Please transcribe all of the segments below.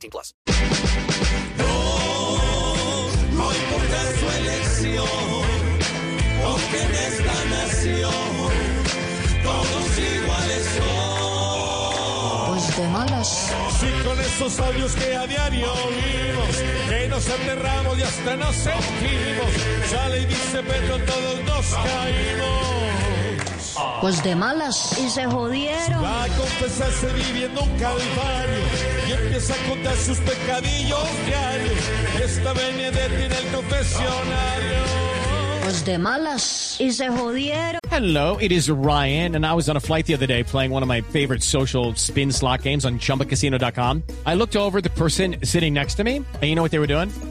18 plus. No, no importa su elección, porque en esta nación todos iguales son. Pues de malas. Si con esos audios que a diario oímos, que nos aterramos y hasta nos sentimos, sale y dice pero todos nos caímos. Pues de malas. Y se jodieron. Va a confesarse viviendo un calvario y empieza a contar sus pecadillos diarios. Esta Benedetti en el confesionario. Pues de malas. Y se jodieron. Hello, it is Ryan, and I was on a flight the other day playing one of my favorite social spin slot games on ChumbaCasino.com. I looked over the person sitting next to me, and you know what they were doing?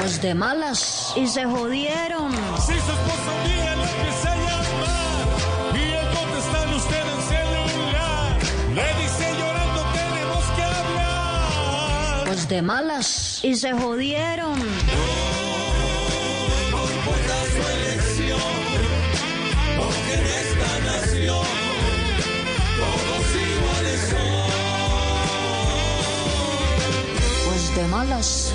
Pues de malas. Y se jodieron. Si su esposo un día le empieza a llamar y él contestarle usted en celular, le dice llorando tenemos que hablar. Pues de malas. Y se jodieron. No importa su elección, porque en esta nación todos iguales son. Pues de malas.